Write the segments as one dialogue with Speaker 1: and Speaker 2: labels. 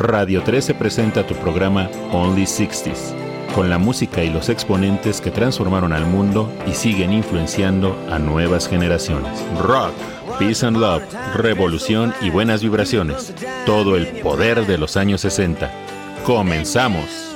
Speaker 1: Radio 13 presenta tu programa Only 60s, con la música y los exponentes que transformaron al mundo y siguen influenciando a nuevas generaciones. Rock, peace and love, revolución y buenas vibraciones. Todo el poder de los años 60. Comenzamos.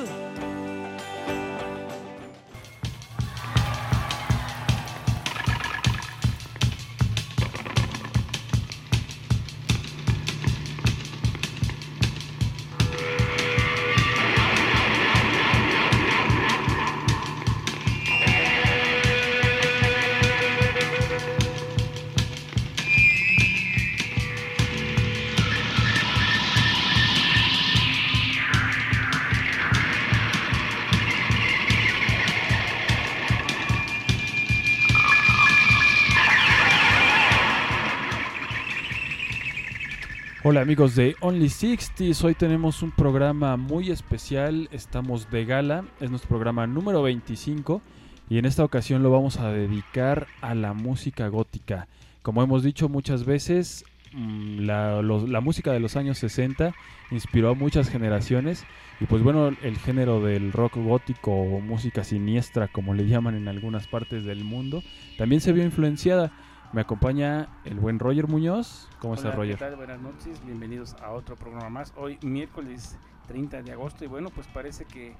Speaker 2: Amigos de Only 60 hoy tenemos un programa muy especial, estamos de gala, es nuestro programa número 25 y en esta ocasión lo vamos a dedicar a la música gótica. Como hemos dicho muchas veces, mm, la, la, música de los años 60 inspiró a muchas generaciones y pues bueno, el género del rock gótico o música siniestra como le llaman en algunas partes del mundo, también se vio influenciada. Me acompaña el buen Roger Muñoz. ¿Cómo estás, Roger?
Speaker 3: ¿qué tal? Buenas noches, bienvenidos a otro programa más. Hoy, miércoles 30 de agosto, y bueno, pues parece que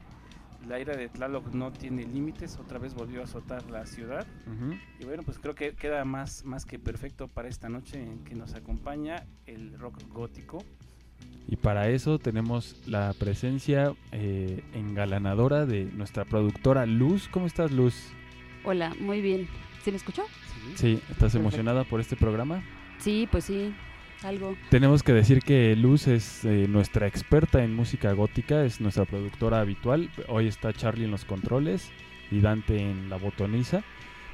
Speaker 3: la ira de Tlaloc no tiene límites, otra vez volvió a azotar la ciudad. Y bueno, pues creo que queda más, más que perfecto para esta noche en que nos acompaña el rock gótico.
Speaker 2: Y para eso tenemos la presencia eh, engalanadora de nuestra productora Luz. ¿Cómo estás, Luz?
Speaker 4: Hola, muy bien. ¿Sí me escuchó?
Speaker 2: Sí, ¿estás emocionada por este programa?
Speaker 4: Sí, pues sí, algo.
Speaker 2: Tenemos que decir que Luz es eh, nuestra experta en música gótica, es nuestra productora habitual. Hoy está Charlie en los controles y Dante en la botoniza.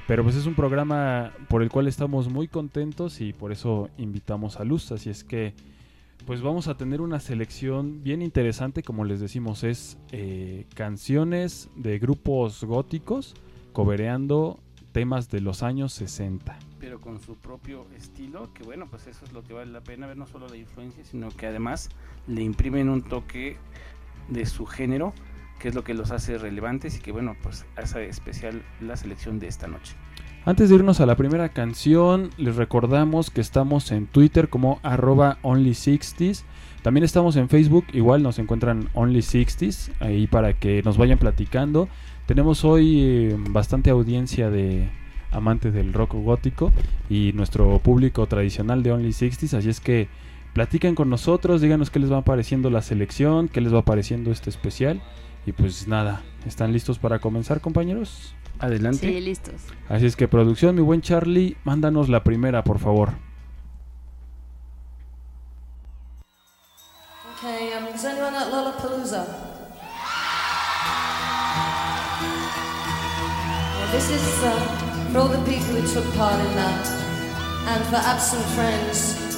Speaker 2: Pero pues es un programa por el cual estamos muy contentos y por eso invitamos a Luz. Así es que pues vamos a tener una selección bien interesante, como les decimos, es eh, canciones de grupos góticos cobereando temas de los años 60.
Speaker 3: Pero con su propio estilo, que bueno, pues eso es lo que vale la pena ver, no solo la influencia, sino que además le imprimen un toque de su género, que es lo que los hace relevantes y que bueno, pues hace especial la selección de esta noche.
Speaker 2: Antes de irnos a la primera canción, les recordamos que estamos en Twitter como arroba only60s. También estamos en Facebook, igual nos encuentran only60s, ahí para que nos vayan platicando. Tenemos hoy eh, bastante audiencia de amantes del rock gótico y nuestro público tradicional de Only 60s, así es que platiquen con nosotros, díganos qué les va pareciendo la selección, qué les va pareciendo este especial y pues nada, ¿están listos para comenzar compañeros?
Speaker 3: Adelante.
Speaker 4: Sí, listos.
Speaker 2: Así es que producción, mi buen Charlie, mándanos la primera, por favor.
Speaker 5: Okay, um, is anyone at Lollapalooza? This is uh, for all the people who took part in that, and for absent friends.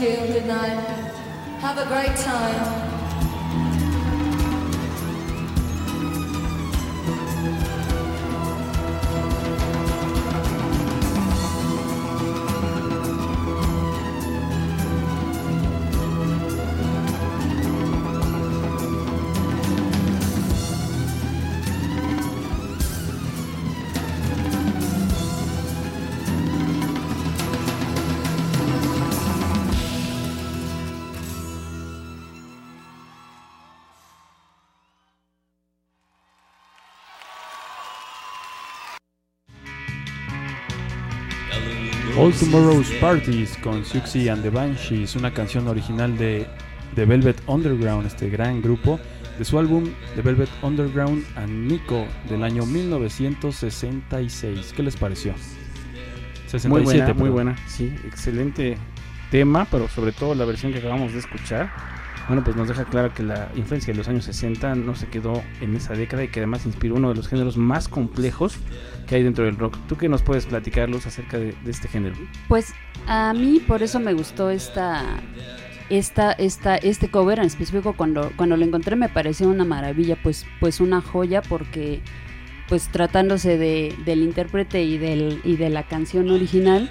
Speaker 5: You. Good night. Have a great time.
Speaker 2: Tomorrow's Parties con Siouxsie and the Banshees, una canción original de The Velvet Underground, este gran grupo, de su álbum The Velvet Underground and Nico del año 1966. ¿Qué les pareció?
Speaker 3: 67, muy buena, muy buena, sí, excelente tema, pero sobre todo la versión que acabamos de escuchar. Bueno, pues nos deja claro que la influencia de los años 60 no se quedó en esa década y que además inspiró uno de los géneros más complejos que hay dentro del rock. ¿Tú qué nos puedes platicar, Luz, acerca de, este género?
Speaker 4: Pues a mí por eso me gustó esta, esta, esta, este cover en específico cuando, cuando lo encontré me pareció una maravilla, pues, pues una joya porque pues tratándose de, del intérprete y, del, y de la canción original,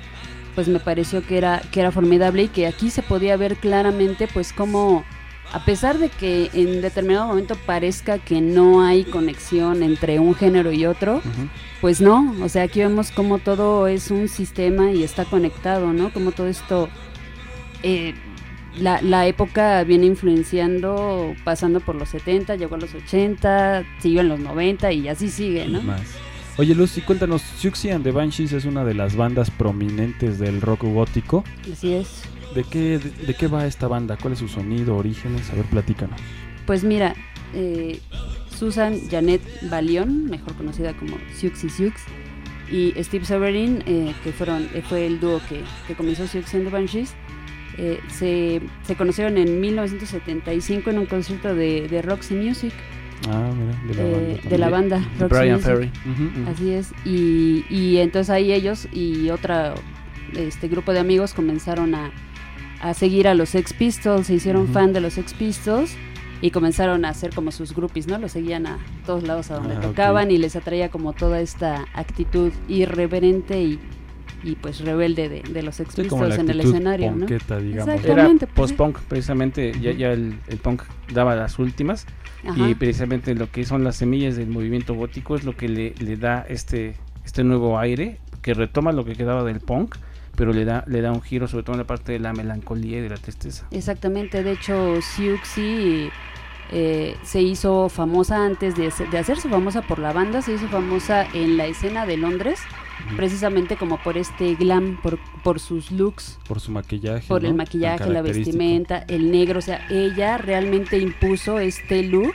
Speaker 4: pues me pareció que era, que era formidable y que aquí se podía ver claramente pues cómo a pesar de que en determinado momento parezca que no hay conexión entre un género y otro, pues no, o sea, aquí vemos como todo es un sistema y está conectado, ¿no? Como todo esto, eh, la, época viene influenciando, pasando por los 70, llegó a los 80, siguió en los 90 y así sigue, ¿no?
Speaker 2: Oye, Lucy, cuéntanos, Siouxsie and the Banshees es una de las bandas prominentes del rock gótico.
Speaker 4: Así es.
Speaker 2: ¿De qué, de, qué va esta banda? ¿Cuál es su sonido, orígenes? A ver, platícanos.
Speaker 4: Pues mira, eh, Susan Janet Balión, mejor conocida como Siouxsie Siux, y Steve Severin, eh, que fueron, eh, fue el dúo que, que comenzó Siouxsie and the Banshees, eh, se, se conocieron en 1975 en un concierto de, de Roxy Music,
Speaker 2: Ah, mira, de la
Speaker 4: eh,
Speaker 2: banda
Speaker 4: de la banda
Speaker 3: De
Speaker 4: Roxy
Speaker 3: Brian
Speaker 4: Music.
Speaker 3: Ferry.
Speaker 4: Así es. Y, y entonces ahí ellos y otra este grupo de amigos comenzaron a, a seguir a los Sex Pistols, se hicieron fan de los Sex Pistols y comenzaron a hacer como sus groupies, ¿no? Los seguían a todos lados a donde
Speaker 2: Ah,
Speaker 4: tocaban y les atraía como toda esta actitud irreverente y, y pues rebelde de, de los Sex
Speaker 2: Sí, como
Speaker 4: Pistols
Speaker 2: la
Speaker 4: en el escenario, ¿no?
Speaker 2: ponqueta, digamos.
Speaker 4: Exacto.
Speaker 3: Era
Speaker 4: Exactamente, pues,
Speaker 3: post-punk, precisamente, ya, ya el, el punk daba las últimas
Speaker 4: Ajá.
Speaker 3: y precisamente lo que son las semillas del movimiento gótico es lo que le, le da este, este nuevo aire, que retoma lo que quedaba del punk, pero le da, le da un giro sobre todo en la parte de la melancolía y de la tristeza.
Speaker 4: Exactamente, de hecho Siouxsie eh, se hizo famosa antes de, se- de hacerse famosa por la banda, se hizo famosa en la escena de Londres, precisamente como por este glam, por, por sus looks,
Speaker 2: Por su maquillaje.
Speaker 4: por
Speaker 2: ¿no?
Speaker 4: el maquillaje, la vestimenta, el negro, o sea, ella realmente impuso este look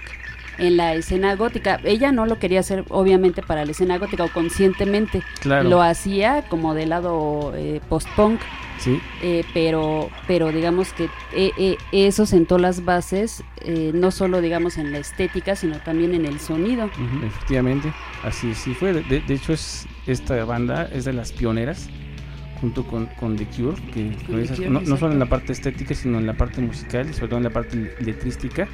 Speaker 4: en la escena gótica. Ella no lo quería hacer obviamente para la escena gótica o conscientemente,
Speaker 3: Claro,
Speaker 4: lo hacía como del lado eh, post-punk.
Speaker 3: sí,
Speaker 4: Eh, pero pero digamos que eh, eh, eso sentó las bases eh, no solo digamos en la estética sino también en el sonido
Speaker 3: efectivamente, así sí fue. De, de hecho, es esta banda es de las pioneras junto con, con The Cure, que
Speaker 4: Con
Speaker 3: con
Speaker 4: The
Speaker 3: esas-
Speaker 4: Cure,
Speaker 3: no, no solo en la parte estética, sino en la parte musical y sobre todo en la parte letrística,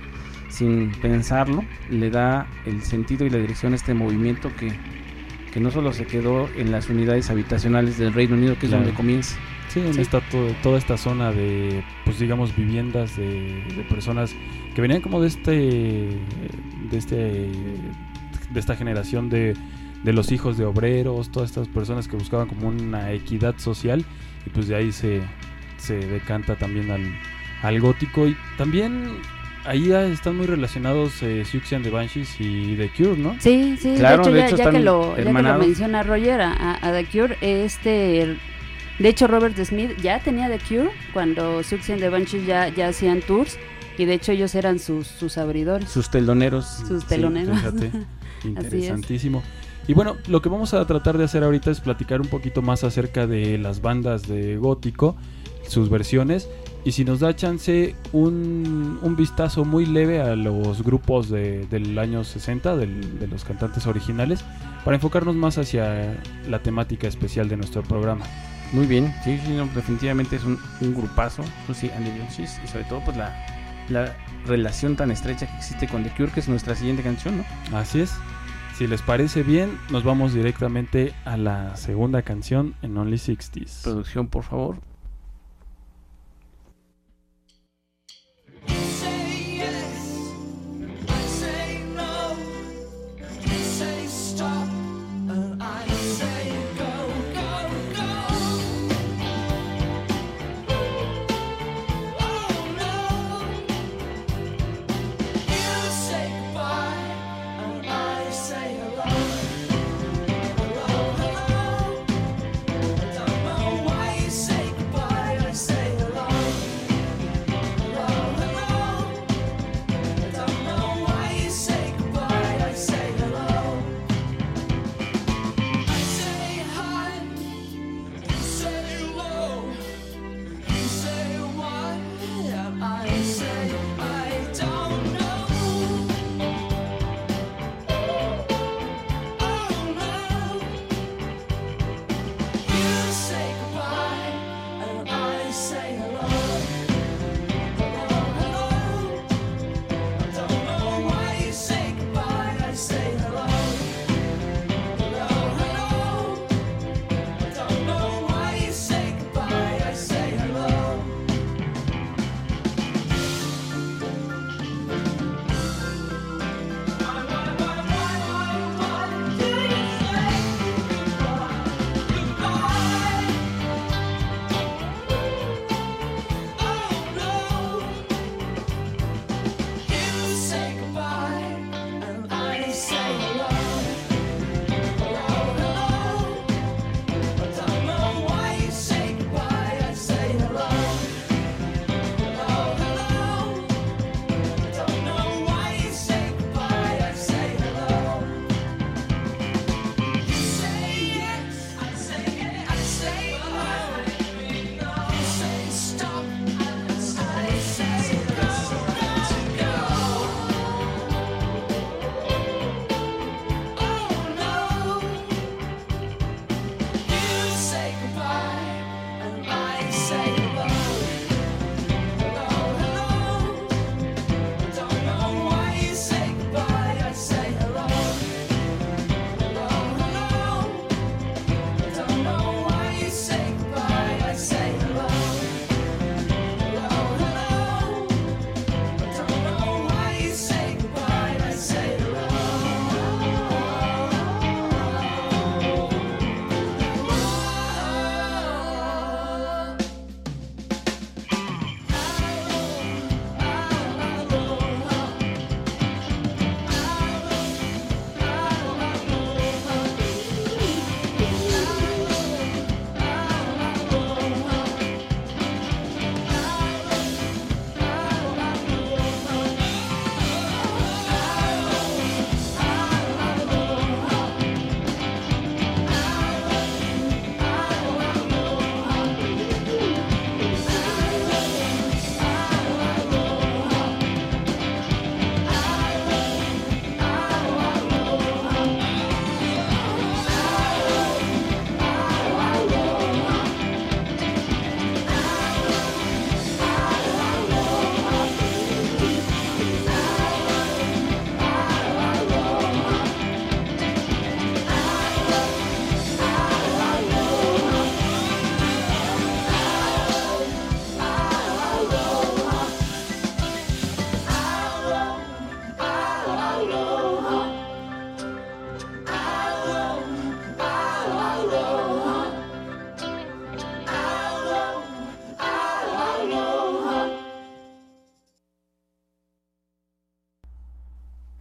Speaker 3: sin pensarlo, le da el sentido y la dirección a este movimiento que, que no solo se quedó en las unidades habitacionales del Reino Unido, que es
Speaker 2: Claro.
Speaker 3: donde comienza.
Speaker 2: Sí, en
Speaker 4: Sí.
Speaker 2: esta to- toda esta zona de, pues digamos, viviendas de, de personas que venían como de este, de este, de esta generación de, de los hijos de obreros, todas estas personas que buscaban como una equidad social y pues de ahí se, se decanta también al, al gótico y también ahí ya están muy relacionados eh, Siouxsie and the Banshees y The Cure, ¿no?
Speaker 4: sí sí
Speaker 3: Claro,
Speaker 4: de
Speaker 3: de
Speaker 4: hecho,
Speaker 3: hecho
Speaker 4: ya, ya que lo, ya que lo menciona Roger a, a- The Cure este de hecho Robert Smith ya tenía The Cure cuando Siouxsie and the Banshees ya ya hacían tours y de hecho ellos eran sus sus abridores
Speaker 3: Sus teloneros.
Speaker 4: sus
Speaker 2: Sí,
Speaker 4: teloneros
Speaker 2: interesantísimo. Y bueno, lo que vamos a tratar de hacer ahorita es platicar un poquito más acerca de las bandas de gótico, sus versiones, y si nos da chance un, un vistazo muy leve a los grupos de- del año 60, del- de los cantantes originales, para enfocarnos más hacia la temática especial de nuestro programa.
Speaker 3: Muy bien, sí, sí, no, definitivamente es un, un grupazo, Susie and the y sobre todo pues la, la relación tan estrecha que existe con The Cure, que es nuestra siguiente canción, ¿no?
Speaker 2: Así es. Si les parece bien, nos vamos directamente a la segunda canción en Only 60s.
Speaker 3: Producción, por favor.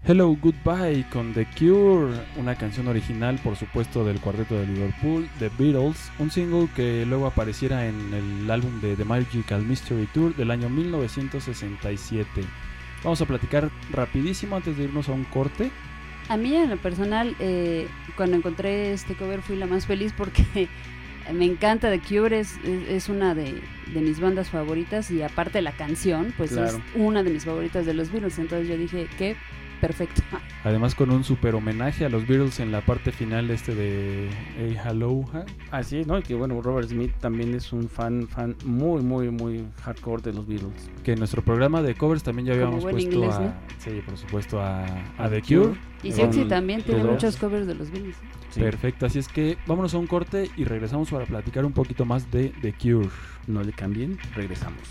Speaker 6: Hello Goodbye
Speaker 2: con The Cure, una canción original por supuesto del cuarteto de Liverpool, The Beatles, un single que luego apareciera en el álbum de The Magical Mystery Tour del año 1967. Vamos a platicar rapidísimo antes de irnos a un corte.
Speaker 4: A mí en lo personal, eh, cuando encontré este cover fui la más feliz porque me encanta The Cure, es, es, una de, de mis bandas favoritas y aparte la canción, pues
Speaker 3: Claro.
Speaker 4: es una de mis favoritas de los Beatles, entonces yo dije que perfecto.
Speaker 2: Además con un super homenaje a los Beatles en la parte final este de Hey Hello. ¿ja?
Speaker 3: Así es, ¿no? Y que bueno, Robert Smith también es un fan, fan muy, muy, muy hardcore de los Beatles.
Speaker 2: Que en nuestro programa de covers también ya habíamos puesto
Speaker 4: inglés,
Speaker 2: a,
Speaker 4: ¿no?
Speaker 2: sí, por supuesto a, The Cure.
Speaker 4: Y Sexy también tiene
Speaker 3: The
Speaker 4: muchos covers de los Beatles.
Speaker 3: Sí.
Speaker 2: Perfecto, así es que vámonos a un corte y regresamos para platicar un poquito más de The Cure.
Speaker 3: No le cambien, regresamos.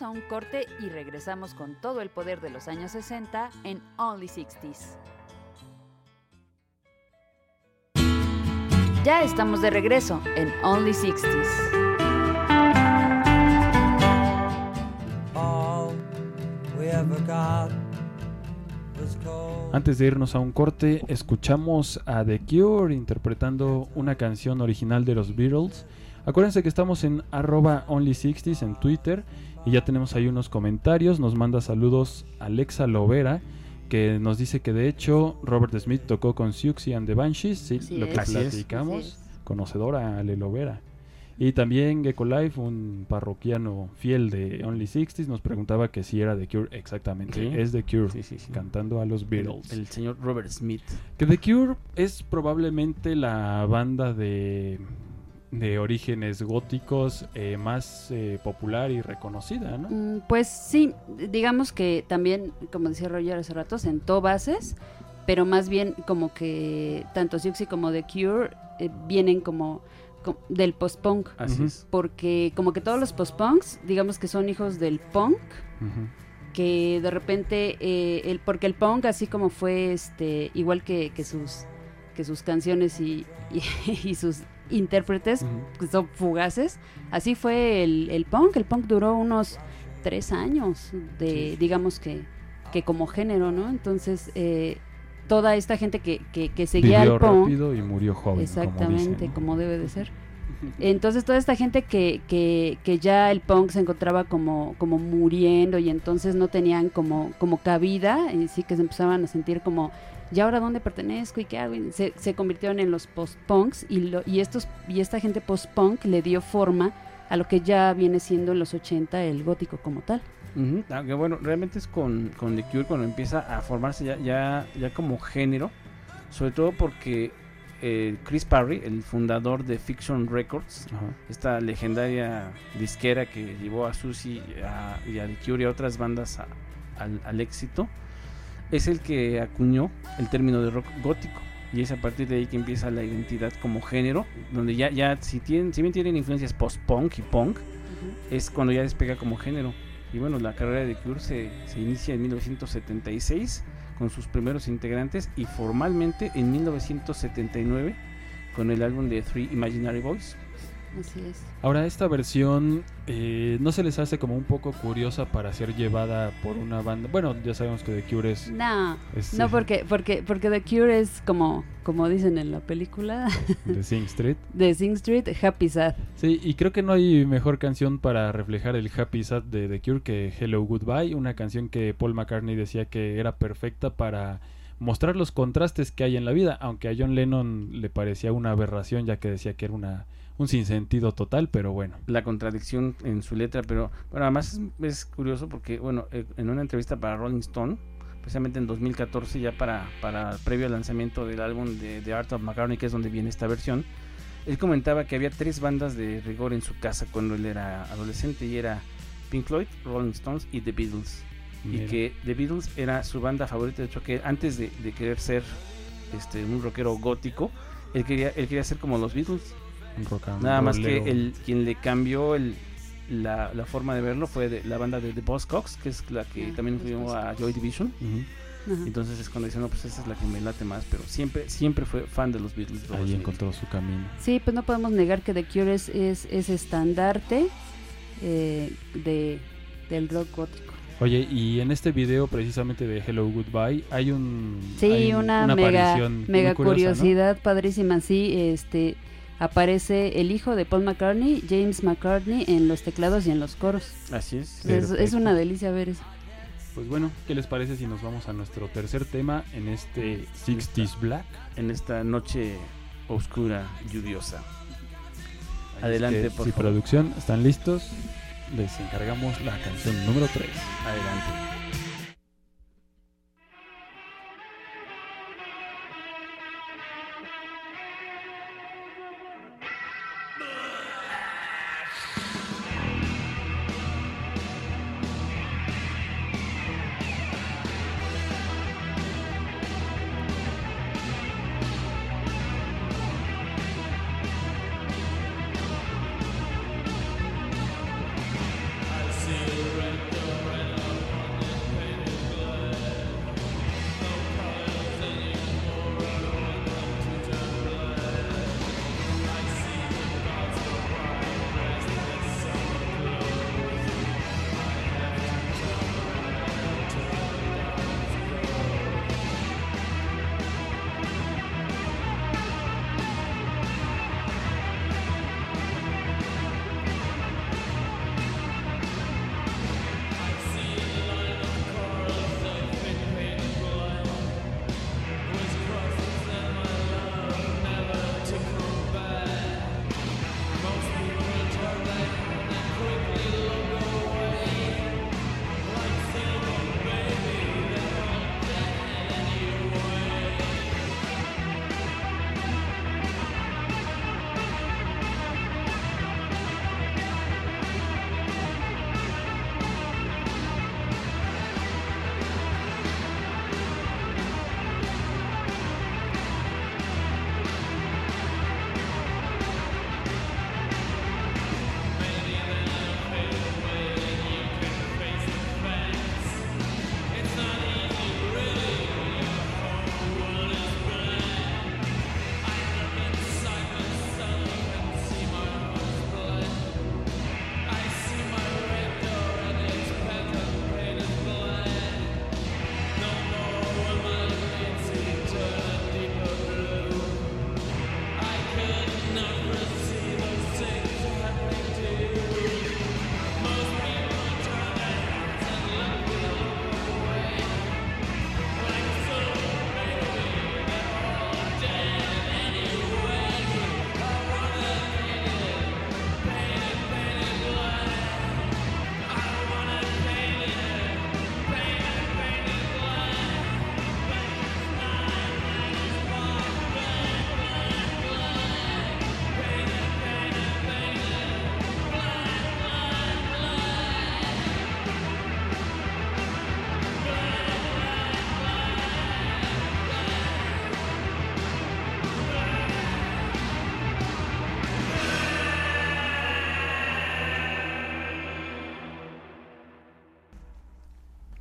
Speaker 4: Vamos a un corte y regresamos con todo el poder de los años 60 en Only 60s. Ya estamos de regreso en Only 60s.
Speaker 6: All we ever got was cold.
Speaker 2: Antes de irnos a un corte, escuchamos a The Cure interpretando una canción original de los Beatles. Acuérdense que estamos en arroba only60s en Twitter y ya tenemos ahí unos comentarios. Nos manda saludos Alexa Lovera, que nos dice que de hecho Robert Smith tocó con Siouxsie and the Banshees, sí,
Speaker 4: Así
Speaker 2: lo
Speaker 4: es.
Speaker 2: que
Speaker 3: es.
Speaker 2: platicamos,
Speaker 4: es.
Speaker 2: conocedora Ale Lovera. Y también Gecko Life, un parroquiano fiel de Only 60s, nos preguntaba que si era The Cure exactamente.
Speaker 3: Sí.
Speaker 2: Es The Cure,
Speaker 3: Sí, sí, sí.
Speaker 2: cantando a los Beatles.
Speaker 3: El, el señor Robert Smith.
Speaker 2: Que The Cure es probablemente la banda de, de orígenes góticos eh, más eh, popular y reconocida, ¿no?
Speaker 4: Mm, Pues sí, digamos que también, como decía Roger hace rato, sentó bases, pero más bien como que tanto Siouxsie como The Cure eh, vienen como, co- del post-punk.
Speaker 3: Así es.
Speaker 4: Porque como que todos los post-punks, digamos que son hijos del punk, que de repente, eh, el, porque el punk así como fue este igual que, que sus que sus canciones y, y, y sus intérpretes que son fugaces, así fue el, el punk, el punk duró unos tres años de, digamos que, que como género, ¿no? Entonces, eh, toda esta gente que, que, que seguía
Speaker 2: Vivió
Speaker 4: al punk,
Speaker 2: rápido y murió joven.
Speaker 4: exactamente,
Speaker 2: como,
Speaker 4: como debe de ser. Entonces toda esta gente que, que, que ya el punk se encontraba como, como muriendo y entonces no tenían como, como cabida y sí que se empezaban a sentir como, ¿y ahora dónde pertenezco y qué hago? Y se, se convirtieron en los post-punks y, lo, y, estos, y esta gente post-punk le dio forma a lo que ya viene siendo en los 80 el gótico como tal.
Speaker 3: Aunque bueno, realmente es con, con The Cure cuando empieza a formarse ya, ya, ya como género, sobre todo porque eh, Chris Parry, el fundador de Fiction Records, esta legendaria disquera que llevó a Susie a- y a The Cure y a otras bandas a- al, al éxito, es el que acuñó el término de rock gótico. Y es a partir de ahí que empieza la identidad como género, donde ya, ya si, tienen, si bien tienen influencias post-punk y punk, es cuando ya despega como género. Y bueno, la carrera de Cure se, se inicia en 1976 con sus primeros integrantes y formalmente en 1979 con el álbum de Three Imaginary Boys.
Speaker 4: Así es.
Speaker 2: Ahora, esta versión eh, no se les hace como un poco curiosa para ser llevada por una banda. Bueno, ya sabemos que The Cure es.
Speaker 4: No,
Speaker 2: es,
Speaker 4: no porque, porque, porque The Cure es como, como dicen en la película
Speaker 2: de Sing Street.
Speaker 4: de Sing Street, Happy Sad.
Speaker 2: Sí, y creo que no hay mejor canción para reflejar el happy sad de The Cure que Hello Goodbye, una canción que Paul McCartney decía que era perfecta para mostrar los contrastes que hay en la vida, aunque a John Lennon le parecía una aberración ya que decía que era una un sinsentido total, pero bueno.
Speaker 3: La contradicción en su letra, pero bueno, además es, es curioso porque, bueno, eh, en una entrevista para Rolling Stone, precisamente en 2014, ya para, para previo al lanzamiento del álbum de The Art of McCartney, que es donde viene esta versión, él comentaba que había tres bandas de rigor en su casa cuando él era adolescente y era Pink Floyd, Rolling Stones y The Beatles. Y que The Beatles era su banda favorita, de hecho que antes de, de querer ser este, un rockero gótico, él quería, él quería ser como los Beatles.
Speaker 2: Un rock and
Speaker 3: Nada más que el, quien le cambió el, la, la forma de verlo fue de, la banda de The Buzzcocks, que es la que
Speaker 4: Ah,
Speaker 3: también influyó a. Joy Division.
Speaker 2: Ujú.
Speaker 4: Ajá.
Speaker 7: Entonces es cuando dice, no, pues esa es la que me late más, pero siempre, siempre fue fan de los Beatles.
Speaker 2: Ahí encontró su camino.
Speaker 4: Sí, pues no podemos negar que The Cure es, es, es estandarte eh, de, del rock gótico.
Speaker 2: Oye, y en este video precisamente de Hello Goodbye hay un
Speaker 4: Sí,
Speaker 2: hay
Speaker 4: una, mega,
Speaker 2: aparición muy
Speaker 4: mega
Speaker 2: curiosa, ¿no?
Speaker 4: curiosidad padrísima. Sí, este aparece el hijo de Paul McCartney, James McCartney, en los teclados y en los coros.
Speaker 7: Así es.
Speaker 4: Es, es una delicia ver eso.
Speaker 2: Pues bueno, ¿qué les parece si nos vamos a nuestro tercer tema en este 60s Black?
Speaker 7: En esta noche oscura, lluviosa.
Speaker 2: Así
Speaker 7: Adelante,
Speaker 2: es que,
Speaker 7: por
Speaker 2: si
Speaker 7: favor.
Speaker 2: producción están listos, les encargamos la canción número 3.
Speaker 7: Adelante.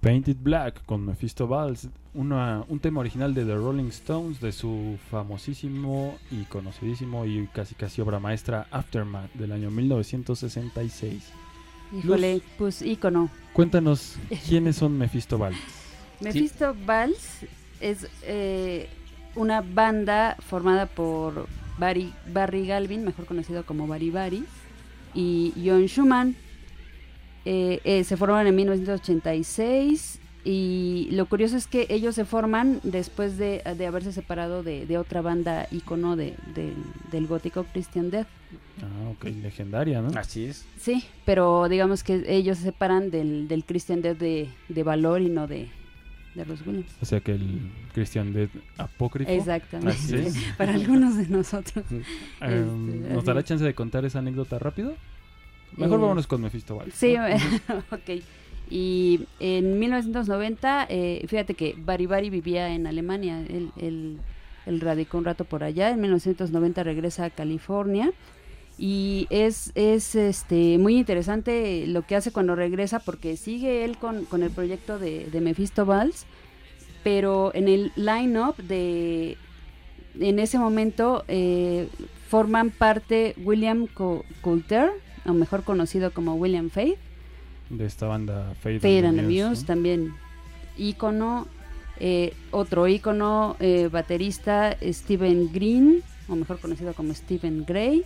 Speaker 2: Painted Black con Mephisto Valls, una, un tema original de The Rolling Stones de su famosísimo y conocidísimo y casi casi obra maestra Aftermath del año 1966.
Speaker 4: Híjole, pues ícono.
Speaker 2: Cuéntanos quiénes son Mephisto Valls.
Speaker 4: Mephisto Valls es eh, una banda formada por Barry, Barry Galvin, mejor conocido como Barry Barry, y John Schumann. Eh, eh, se forman en 1986 y lo curioso es que ellos se forman después de, de haberse separado de, de otra banda icono de, de- del gótico Christian Death.
Speaker 2: Ah, ok, legendaria, ¿no?
Speaker 7: Así es.
Speaker 4: Sí, pero digamos que ellos se separan del, del Christian Death de, de valor y no de, de los Williams.
Speaker 2: O sea que el Christian Dead apócrifo.
Speaker 4: Exactamente.
Speaker 2: Así es.
Speaker 4: Para algunos de nosotros.
Speaker 2: Eh,
Speaker 4: Este,
Speaker 2: ¿Nos dará chance de contar esa anécdota rápido? Mejor
Speaker 4: Eh,
Speaker 2: vámonos con Mephisto.
Speaker 4: Sí, ok. Y en 1990, eh, fíjate que Bari Bari vivía en Alemania, él, él- él radicó un rato por allá, en 1990 regresa a California y es, es este, muy interesante lo que hace cuando regresa porque sigue él con, con el proyecto de, de Mephisto Valls pero en el line-up de... En ese momento eh, forman parte William Co- Coulter, o mejor conocido como William Faith,
Speaker 2: De esta banda Fade,
Speaker 4: Fade
Speaker 2: and the Muse,
Speaker 4: Muse,
Speaker 2: ¿no?
Speaker 4: también ícono, eh, otro ícono, eh, baterista Steven Green, o mejor conocido como Steven Gray,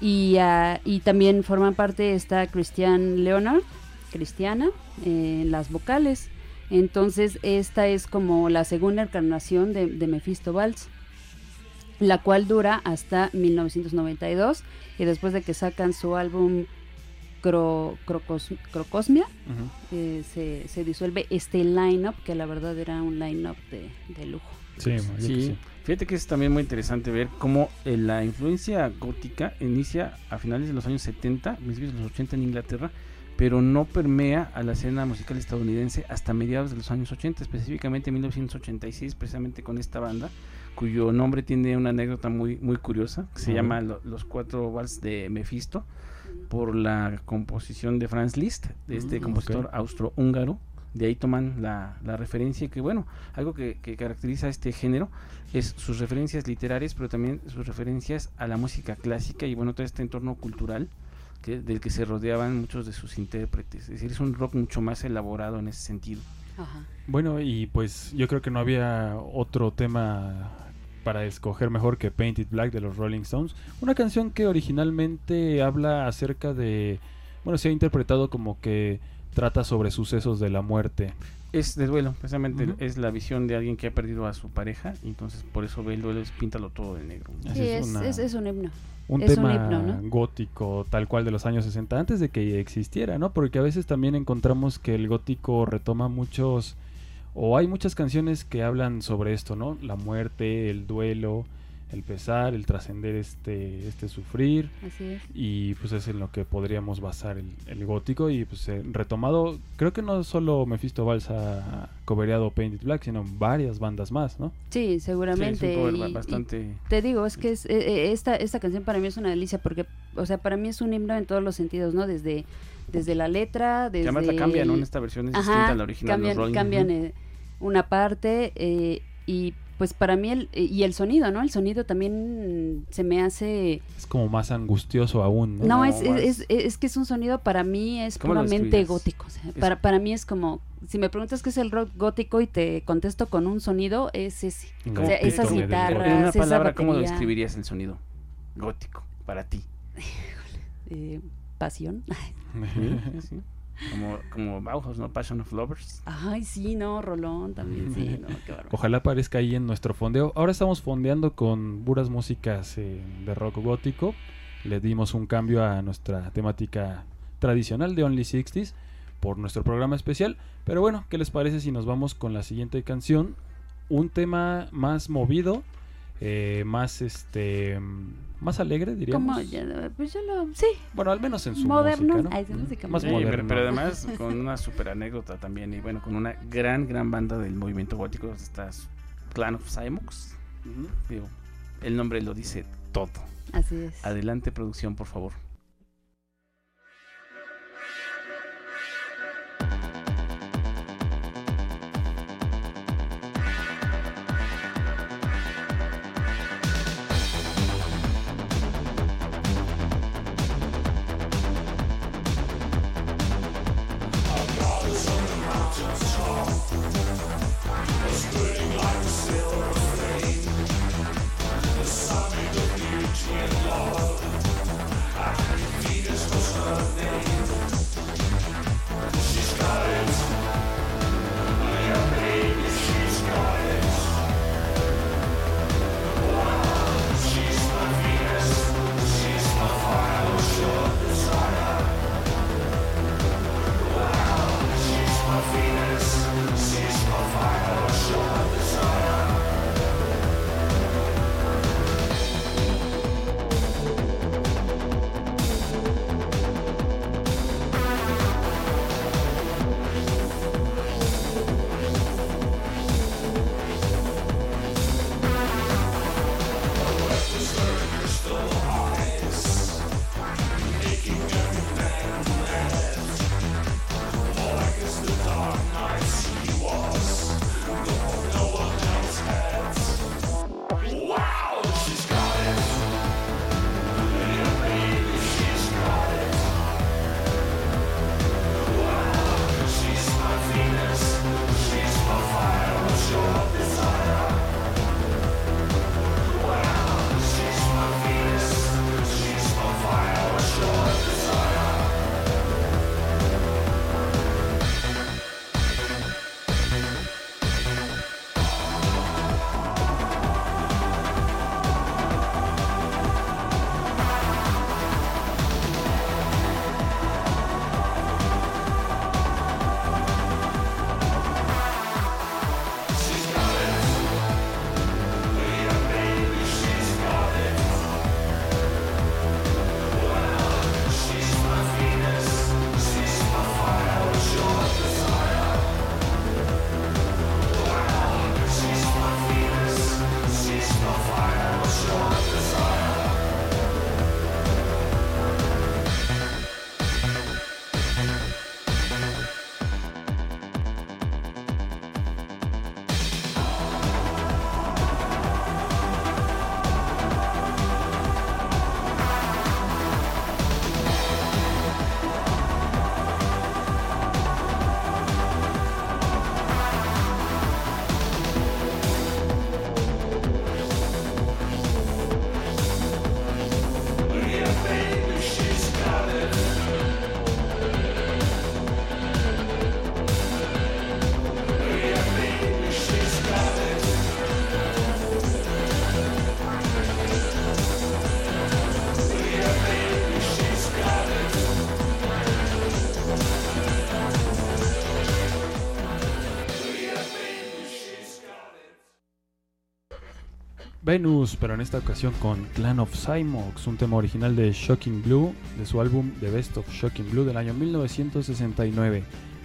Speaker 4: y, ah, y también forman parte está Christian Leonard, Cristiana, eh, en las vocales. Entonces esta es como la segunda encarnación de, de Mephisto Valls, la cual dura hasta 1992 y después de que sacan su álbum Cro- Crocos- Crocosmia, eh, se, se disuelve este line-up, que la verdad era un line-up de, de lujo.
Speaker 2: Sí, que
Speaker 3: Sí, fíjate que es también muy interesante ver cómo eh, la influencia gótica inicia a finales de los años 70, principios de los 80 en Inglaterra, pero no permea a la escena musical estadounidense hasta mediados de los años 80, específicamente en 1986, precisamente con esta banda, cuyo nombre tiene una anécdota muy, muy curiosa, que se llama Lo- Los Cuatro Vals de Mephisto, por la composición de Franz Liszt, de este
Speaker 2: Mm,
Speaker 3: compositor austrohúngaro. De ahí toman la, la referencia, que bueno, algo que, que caracteriza a este género es sus referencias literarias, pero también sus referencias a la música clásica y bueno, todo este entorno cultural que, del que se rodeaban muchos de sus intérpretes. Es decir, es un rock mucho más elaborado en ese sentido.
Speaker 4: Ajá.
Speaker 2: Bueno, y pues yo creo que no había otro tema para escoger mejor que Painted Black de los Rolling Stones. Una canción que originalmente habla acerca de, bueno, se ha interpretado como que trata sobre sucesos de la muerte.
Speaker 3: Es de duelo, precisamente es la visión de alguien que ha perdido a su pareja, y entonces por eso ve el duelo, es píntalo todo de negro.
Speaker 4: Sí,
Speaker 2: es
Speaker 4: es,
Speaker 2: una-
Speaker 4: es- es un himno.
Speaker 2: Un
Speaker 4: Es un
Speaker 2: tema
Speaker 4: himno, ¿no?
Speaker 2: gótico tal cual de los años 60, antes de que existiera, ¿no? Porque a veces también encontramos que el gótico retoma muchos, o hay muchas canciones que hablan sobre esto, ¿no? La muerte, el duelo, el pesar, el trascender este, este sufrir.
Speaker 4: Así es.
Speaker 2: Y pues es en lo que podríamos basar el, el gótico. Y pues eh, retomado, creo que no solo Mephisto Valls ha cobereado Painted Black, sino varias bandas más, ¿no?
Speaker 4: Sí,
Speaker 3: Sí, es
Speaker 4: seguramente.
Speaker 3: un cover
Speaker 4: y-
Speaker 3: ba-
Speaker 4: y
Speaker 3: bastante...
Speaker 4: te digo, es que es, eh, eh, esta, esta canción para mí es una delicia porque, o sea, para mí es un himno en todos los sentidos, ¿no? Desde, desde la letra, desde...
Speaker 3: además la cambian, ¿no? En esta versión es
Speaker 4: Ajá,
Speaker 3: distinta a la original.
Speaker 4: cambian,
Speaker 3: los Rolling.
Speaker 4: cambian eh, una parte eh, y pues para mí el, y el sonido, ¿no? El sonido también se me hace...
Speaker 2: Es como más angustioso aún, ¿no?
Speaker 4: No,
Speaker 3: No,
Speaker 4: es, es,
Speaker 3: más-
Speaker 4: es, es que es un sonido para mí es
Speaker 3: ¿Cómo
Speaker 4: puramente gótico. o sea,
Speaker 3: Es-
Speaker 4: para, para mí es como, si me preguntas qué es el rock gótico y te contesto con un sonido, es ese. O sea, esas guitarras,
Speaker 3: En una
Speaker 4: esa
Speaker 3: palabra, ¿cómo
Speaker 4: batería.
Speaker 3: describirías el sonido gótico para ti?
Speaker 4: eh, pasión.
Speaker 3: Sí. Como, como Bauhaus, ¿no? Passion of Lovers.
Speaker 4: Ay, sí, no, Rolón también, sí, no, qué.
Speaker 2: Ojalá aparezca ahí en nuestro fondeo. Ahora estamos fondeando con puras músicas eh, de rock gótico. Le dimos un cambio a nuestra temática tradicional de Only 60s por nuestro programa especial. Pero bueno, ¿qué les parece si nos vamos con la siguiente canción? Un tema más movido, eh, más este, mm, más alegre, diríamos.
Speaker 4: Como, ya, pues yo lo, sí,
Speaker 2: Bueno, al menos en su
Speaker 4: Moderno,
Speaker 2: música, ¿no?
Speaker 4: ay, su música
Speaker 2: Más
Speaker 3: Sí, pero además con una super anécdota también. Y bueno, con una gran, gran banda del movimiento gótico. Estas Clan of Cymox. Digo, el nombre lo dice todo.
Speaker 4: así es.
Speaker 3: Adelante, producción, por favor.
Speaker 6: Yeah.
Speaker 2: Venus, pero en esta ocasión con Clan of Cymox, un tema original de Shocking Blue, de su álbum The Best of Shocking Blue del año 1969.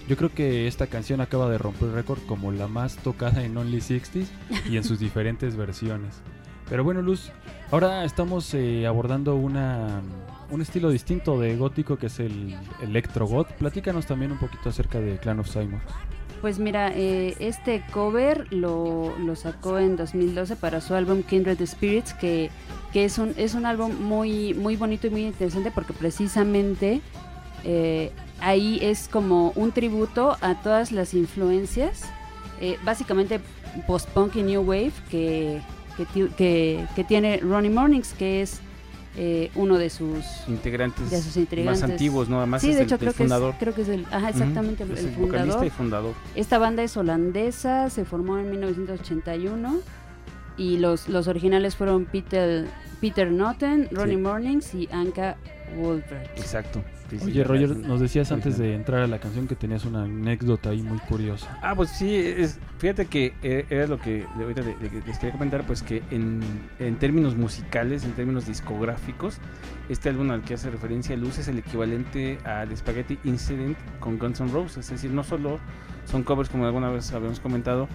Speaker 2: Yo creo que esta canción acaba de romper récord como la más tocada en Only 60s y en sus diferentes versiones. Pero bueno, Luz, ahora estamos eh, abordando una, un estilo distinto de gótico que es el electro goth. Platícanos también un poquito acerca de Clan of Cymox.
Speaker 4: Pues mira, eh, este cover lo, lo, sacó en 2012 para su álbum Kindred Spirits, que, que es, un, es un álbum muy, muy bonito y muy interesante porque precisamente eh, ahí es como un tributo a todas las influencias, eh, básicamente post-punk y new wave que, que, tiene Ronnie Mornings, que es eh, uno de sus
Speaker 3: integrantes,
Speaker 4: de sus integrantes
Speaker 3: más antiguos, ¿no? Además
Speaker 4: sí,
Speaker 3: es
Speaker 4: de
Speaker 3: el,
Speaker 4: hecho creo
Speaker 3: fundador.
Speaker 4: que es, creo que es el, ajá, exactamente
Speaker 3: Ujú,
Speaker 4: el,
Speaker 3: es
Speaker 4: el
Speaker 3: el vocalista
Speaker 4: fundador.
Speaker 3: y fundador.
Speaker 4: Esta banda es holandesa, se formó en 1981 y los, los originales fueron Peter Peter Noten, Ronnie
Speaker 3: Sí.
Speaker 4: Mornings y Anka Wolbert.
Speaker 3: Exacto.
Speaker 2: Oye, Roger, nos decías antes de entrar a la canción que tenías una anécdota ahí muy curiosa.
Speaker 3: Ah, pues sí, es, fíjate que eh, era lo que ahorita le- le- les quería comentar, pues que en, en términos musicales, en términos discográficos, este álbum al que hace referencia Luz es el equivalente al Spaghetti Incident con Guns N' Roses, es decir, no solo son covers como alguna vez habíamos comentado,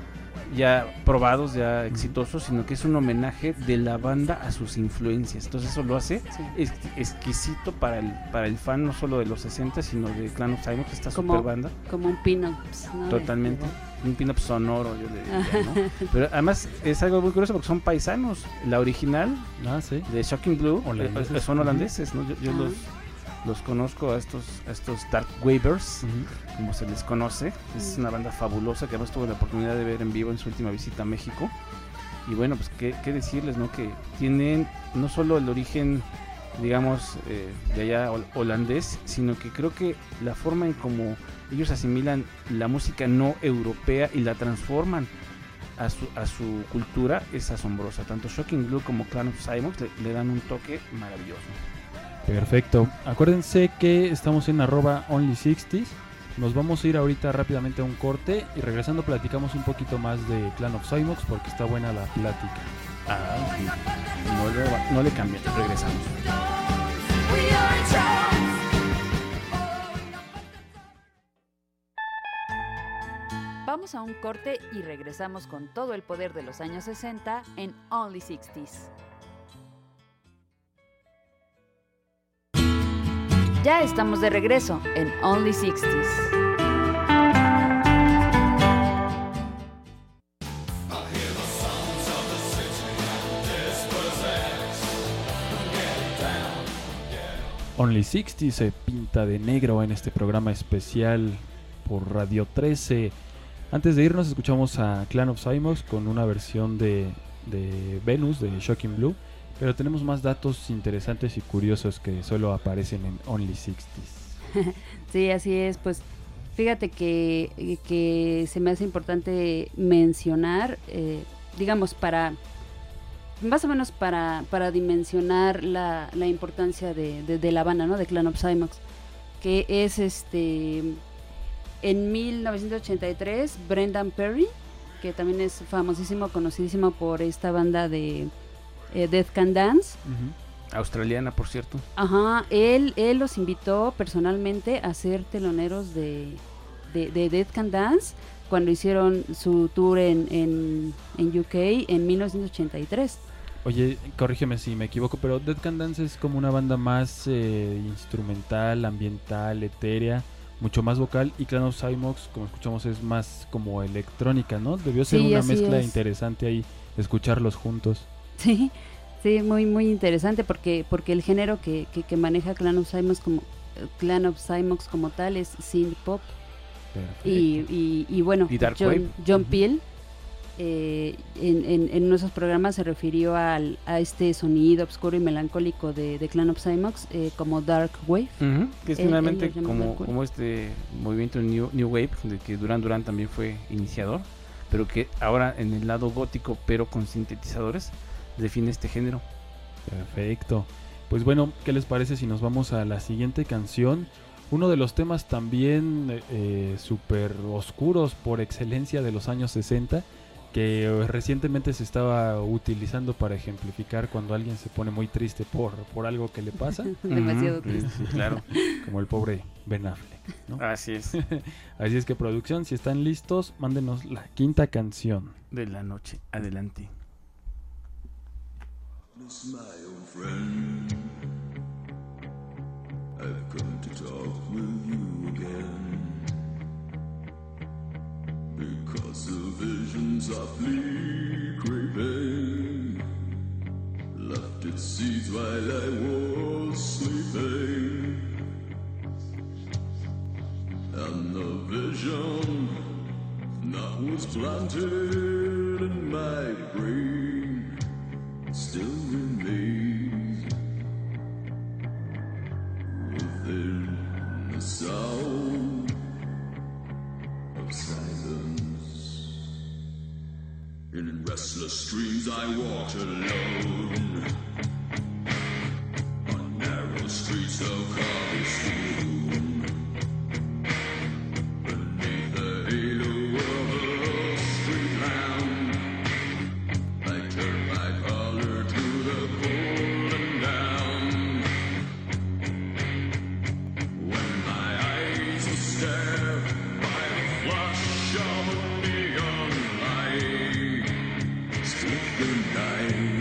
Speaker 3: ya probados, ya exitosos, sino que es un homenaje de la banda a sus influencias. Entonces eso lo hace
Speaker 4: Sí.
Speaker 3: ex- exquisito para el, para el fan, no solo de los 60, sino de Clan of Cymox, esta
Speaker 4: Como-
Speaker 3: super banda.
Speaker 4: Como un pin-ups, ¿no?
Speaker 3: Totalmente. Un pin-up sonoro, yo le diría, ¿no? Pero además es algo muy curioso porque son paisanos. La original
Speaker 2: Ah, sí.
Speaker 3: de Shocking Blue eh,
Speaker 2: Holandeses.
Speaker 3: eh, son holandeses, ¿no? Yo, yo
Speaker 4: Ah.
Speaker 3: los, los conozco a estos, a estos Dark Wavers, como se les conoce. Es
Speaker 4: Mm.
Speaker 3: una banda fabulosa que además tuve la oportunidad de ver en vivo en su última visita a México. Y bueno, pues qué, qué decirles, ¿no? Que tienen no solo el origen, digamos, eh, de allá hol- holandés, sino que creo que la forma en como ellos asimilan la música no europea y la transforman a su, a su cultura es asombrosa. Tanto Shocking Blue como Clan of le, le dan un toque maravilloso.
Speaker 2: Perfecto. Acuérdense que estamos en arroba only60s. Nos vamos a ir ahorita rápidamente a un corte y regresando platicamos un poquito más de Clan of Cymox porque está buena la plática.
Speaker 3: Ah, sí. no, le, no le regresamos.
Speaker 4: Vamos a un corte y regresamos con todo el poder de los años 60 en Only 60s. Ya estamos de regreso en Only 60s.
Speaker 2: Only 60 se pinta de negro en este programa especial por Radio 13. Antes de irnos escuchamos a Clan of Cymox con una versión de, de Venus de Shocking Blue, pero tenemos más datos interesantes y curiosos que solo aparecen en Only 60s.
Speaker 4: Sí, así es. Pues fíjate que, que se me hace importante mencionar, eh, digamos, para más o menos para, para dimensionar la, la importancia de, de- la banda, ¿no? De Clan of Cymox, que es este en 1983 Brendan Perry, que también es famosísimo, conocidísimo por esta banda de eh, Death Can Dance.
Speaker 3: Australiana, por cierto.
Speaker 4: Ajá, él, él los invitó personalmente a ser teloneros de, de, de Death Can Dance cuando hicieron su tour en, en, en UK en 1983.
Speaker 2: Oye, corrígeme si me equivoco, pero Dead Can Dance es como una banda más eh, instrumental, ambiental, etérea, mucho más vocal. Y Clan of Cymox, como escuchamos, es más como electrónica, ¿no? Debió ser
Speaker 4: Sí,
Speaker 2: una mezcla
Speaker 4: es.
Speaker 2: interesante ahí, escucharlos juntos.
Speaker 4: Sí, sí, muy, muy interesante porque, porque el género que, que, que maneja Clan of Cymox como, Clan of Cymox como tal es synth pop. Y, y, y bueno,
Speaker 3: Y
Speaker 4: John. Peel eh, en, en, en nuestros programas se refirió al, a este sonido oscuro y melancólico de, de Clan of Cymox eh, como Dark Wave.
Speaker 3: Que es
Speaker 4: Él- él
Speaker 3: finalmente como, como este movimiento New, New Wave, de que Duran Duran también fue iniciador, pero que ahora en el lado gótico, pero con sintetizadores, define este género.
Speaker 2: Perfecto. Pues bueno, ¿qué les parece si nos vamos a la siguiente canción? Uno de los temas también eh, súper oscuros por excelencia de los años 60, que recientemente se estaba utilizando para ejemplificar cuando alguien se pone muy triste por, por algo que le pasa,
Speaker 4: Demasiado triste.
Speaker 3: sí, claro.
Speaker 2: como el pobre Ben Affleck. ¿no?
Speaker 3: Así es.
Speaker 2: Así es que producción, si están listos, mándenos la quinta canción.
Speaker 3: De la noche. Adelante.
Speaker 6: Miss my old friend. I've come to talk with you again. Because the vision softly creeping left its seeds while I was sleeping. And the vision that was planted in my brain still within the sound of silence. In restless streams I walked alone Golden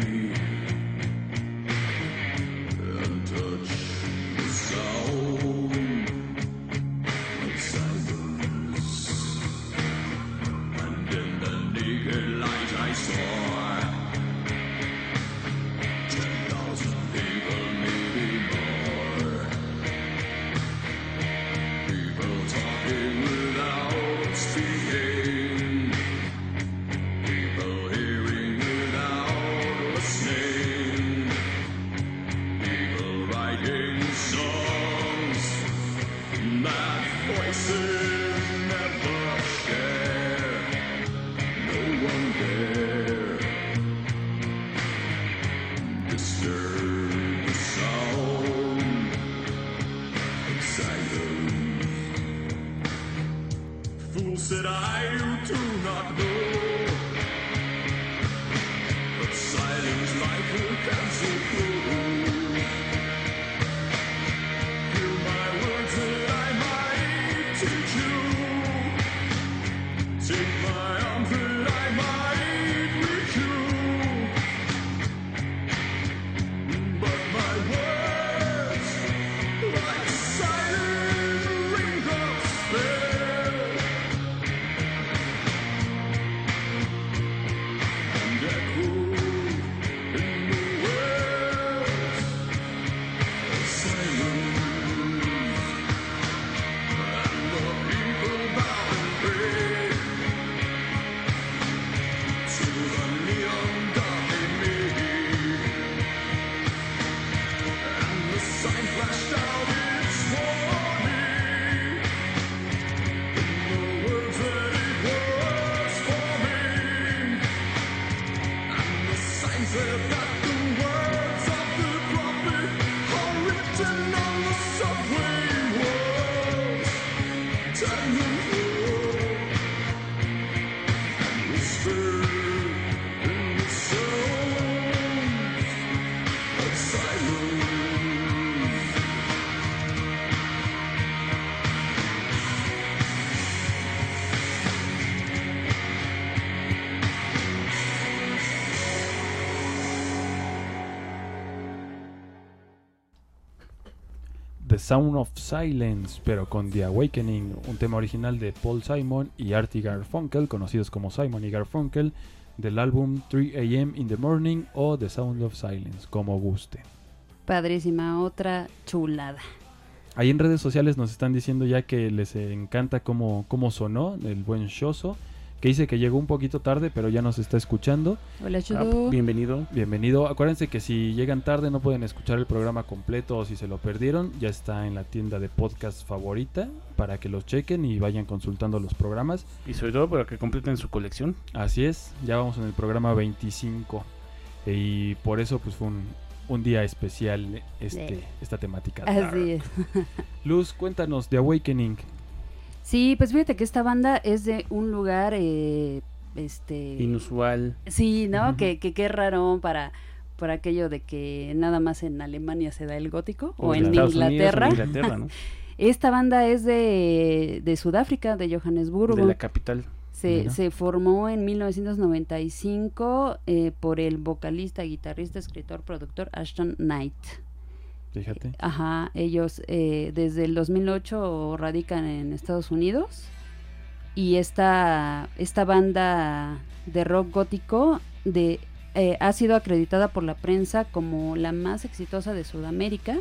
Speaker 6: Sound of Silence,
Speaker 2: pero con The Awakening, un tema original de Paul Simon y Artie Garfunkel, conocidos como Simon y Garfunkel, del álbum 3 AM in the Morning o The Sound of Silence, como guste.
Speaker 4: Padrísima, otra chulada.
Speaker 2: Ahí en redes sociales nos están diciendo ya que les encanta cómo, cómo sonó el buen Shoso, que dice que llegó un poquito tarde, pero ya nos está escuchando.
Speaker 4: Hola,
Speaker 3: Ah,
Speaker 4: Chudu.
Speaker 3: bienvenido.
Speaker 2: Bienvenido. Acuérdense que si llegan tarde no pueden escuchar el programa completo o si se lo perdieron, ya está en la tienda de podcast favorita para que los chequen y vayan consultando los programas.
Speaker 3: Y sobre todo para que completen su colección.
Speaker 2: Así es, ya vamos en el programa 25 y por eso pues fue un, un día especial este,
Speaker 4: Sí.
Speaker 2: esta temática.
Speaker 4: Así es.
Speaker 2: Luz, cuéntanos de Awakening.
Speaker 4: Sí, pues fíjate que esta banda es de un lugar, eh, este
Speaker 3: Inusual.
Speaker 4: sí, ¿no? Que que qué raro para aquello de que nada más en Alemania se da el gótico o, en
Speaker 3: Estados Unidos,
Speaker 4: Inglaterra.
Speaker 3: en Inglaterra, ¿no?
Speaker 4: Esta banda es de, de Sudáfrica, de Johannesburgo.
Speaker 3: De la capital.
Speaker 4: Se, se formó en 1995 eh, por el vocalista, guitarrista, escritor, productor Ashton Knight.
Speaker 2: Fíjate.
Speaker 4: Ajá, ellos eh, desde el 2008 radican en Estados Unidos y esta, esta banda de rock gótico de, eh, ha sido acreditada por la prensa como la más exitosa de Sudamérica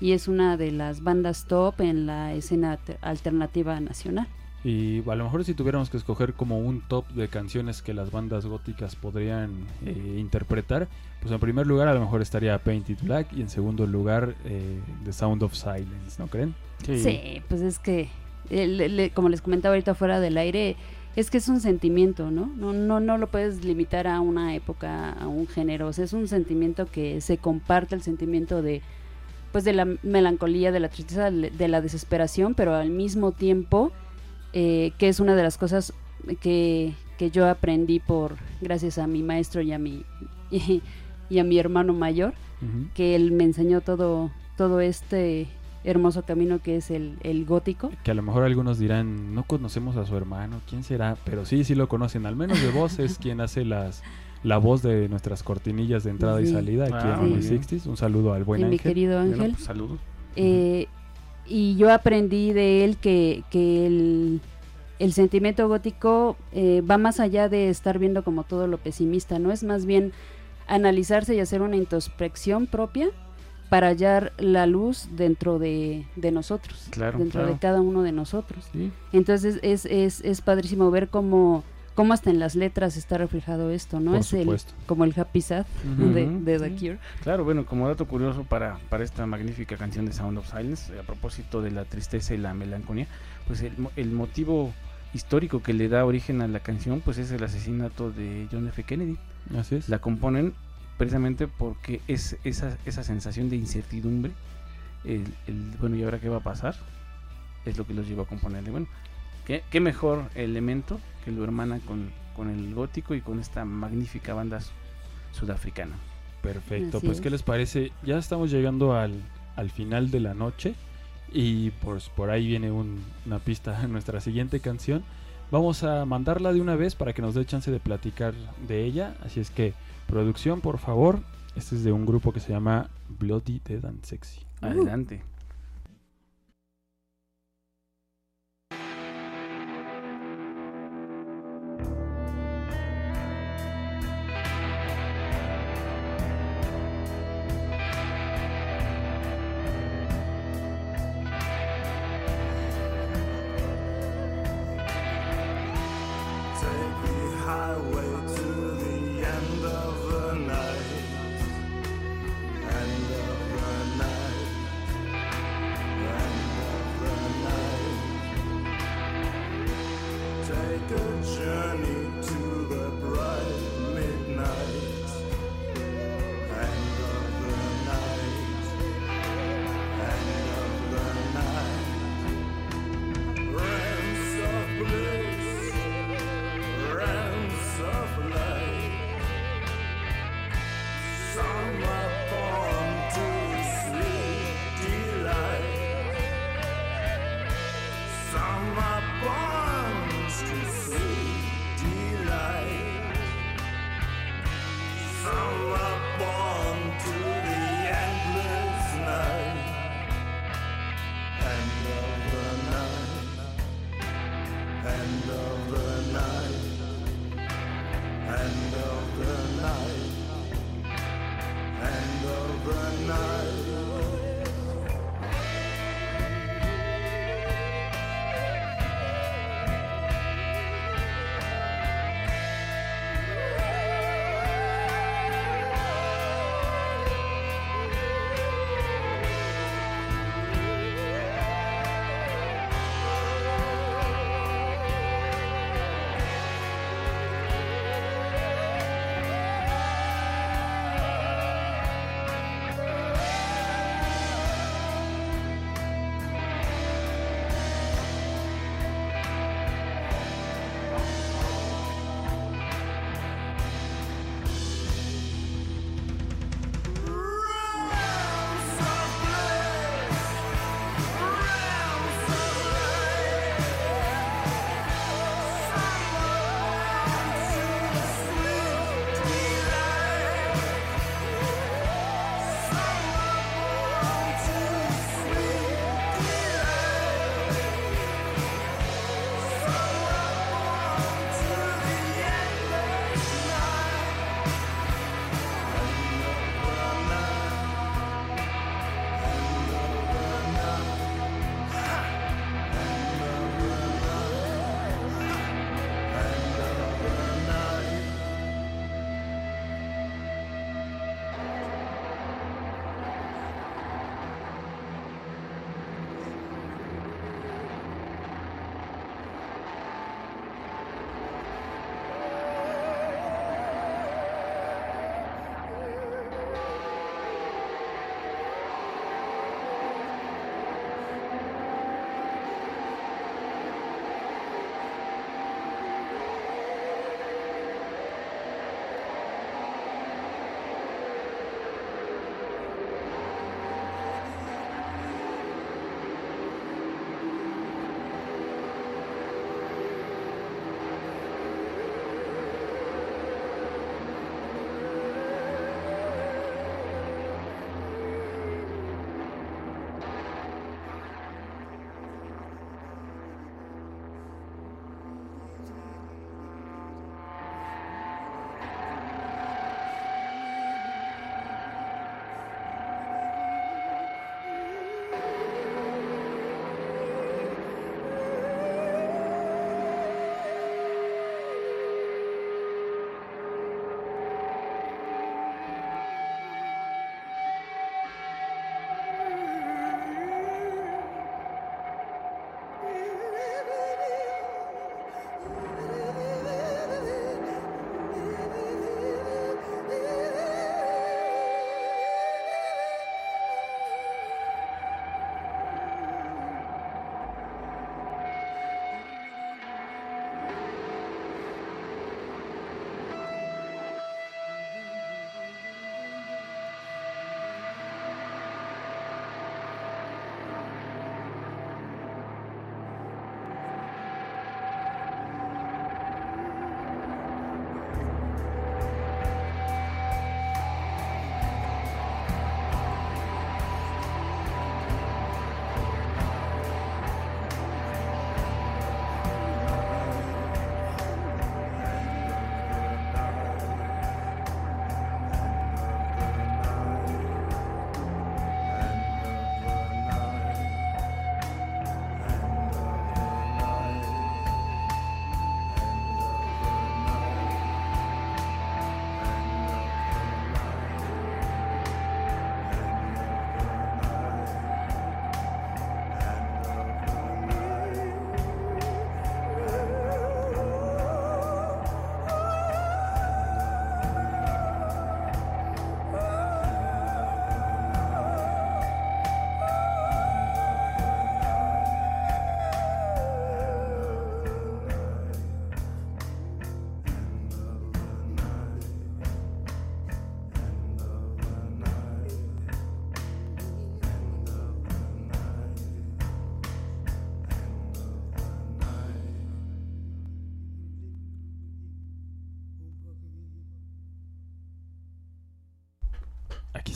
Speaker 4: y es una de las bandas top en la escena alter- alternativa nacional.
Speaker 2: Y a lo mejor si tuviéramos que escoger como un top de canciones que las bandas góticas podrían eh, interpretar, pues en primer lugar a lo mejor estaría Painted Black y en segundo lugar eh, The Sound of Silence, ¿no creen?
Speaker 4: Sí, pues es que, eh, le- le- como les comentaba ahorita fuera del aire, es que es un sentimiento, ¿no? No, no, no lo puedes limitar a una época, a un género. O sea, es un sentimiento que se comparte, el sentimiento de, pues, de la melancolía, de la tristeza, de la desesperación, pero al mismo tiempo, eh, que es una de las cosas que, que yo aprendí por, gracias a mi maestro y a mi, y, a mi hermano mayor, que él me enseñó todo, todo este hermoso camino que es el, el gótico.
Speaker 2: Que a lo mejor algunos dirán, no conocemos a su hermano, ¿quién será? Pero sí, sí lo conocen, al menos de voz es quien hace las la voz de nuestras cortinillas de entrada y salida aquí
Speaker 3: Ah,
Speaker 2: en
Speaker 4: muy
Speaker 2: Only
Speaker 3: bien.
Speaker 2: 60s. Un saludo al buen
Speaker 4: y mi
Speaker 2: Ángel.
Speaker 4: querido
Speaker 3: Bueno,
Speaker 4: Ángel.
Speaker 3: pues, saludos.
Speaker 4: Eh, y yo aprendí de él que, que el, el sentimiento gótico eh, va más allá de estar viendo como todo lo pesimista, ¿no? Es más bien analizarse y hacer una introspección propia para hallar la luz dentro de, de nosotros,
Speaker 3: Claro,
Speaker 4: dentro
Speaker 3: claro.
Speaker 4: de cada uno de nosotros.
Speaker 3: Sí.
Speaker 4: Entonces es, es, es padrísimo ver cómo, cómo hasta en las letras está reflejado esto, ¿no?
Speaker 2: Por
Speaker 4: es el, como el happy sad
Speaker 2: Ujú.
Speaker 4: de,
Speaker 3: Ujú,
Speaker 4: de The. Cure.
Speaker 3: Claro, bueno, como dato curioso para, para esta magnífica canción de Sound of Silence, eh, a propósito de la tristeza y la melancolía, pues el, mo- el motivo histórico que le da origen a la canción, pues es el asesinato de John F. Kennedy.
Speaker 2: Así es.
Speaker 3: La componen precisamente porque es esa, esa sensación de incertidumbre, el, el, bueno, ¿y ahora qué va a pasar? Es lo que los lleva a componerle. Bueno, ¿qué, qué mejor elemento que lo hermana con, con el gótico y con esta magnífica banda su- sudafricana.
Speaker 2: Perfecto,
Speaker 4: Así
Speaker 2: pues
Speaker 4: es.
Speaker 2: ¿qué les parece? Ya estamos llegando al, al final de la noche y pues por ahí viene un- una pista en nuestra siguiente canción. Vamos a mandarla de una vez para que nos dé chance de platicar de ella. Así es que, producción, por favor. Este es de un grupo que se llama Bloody Dead and Sexy.
Speaker 3: Adelante.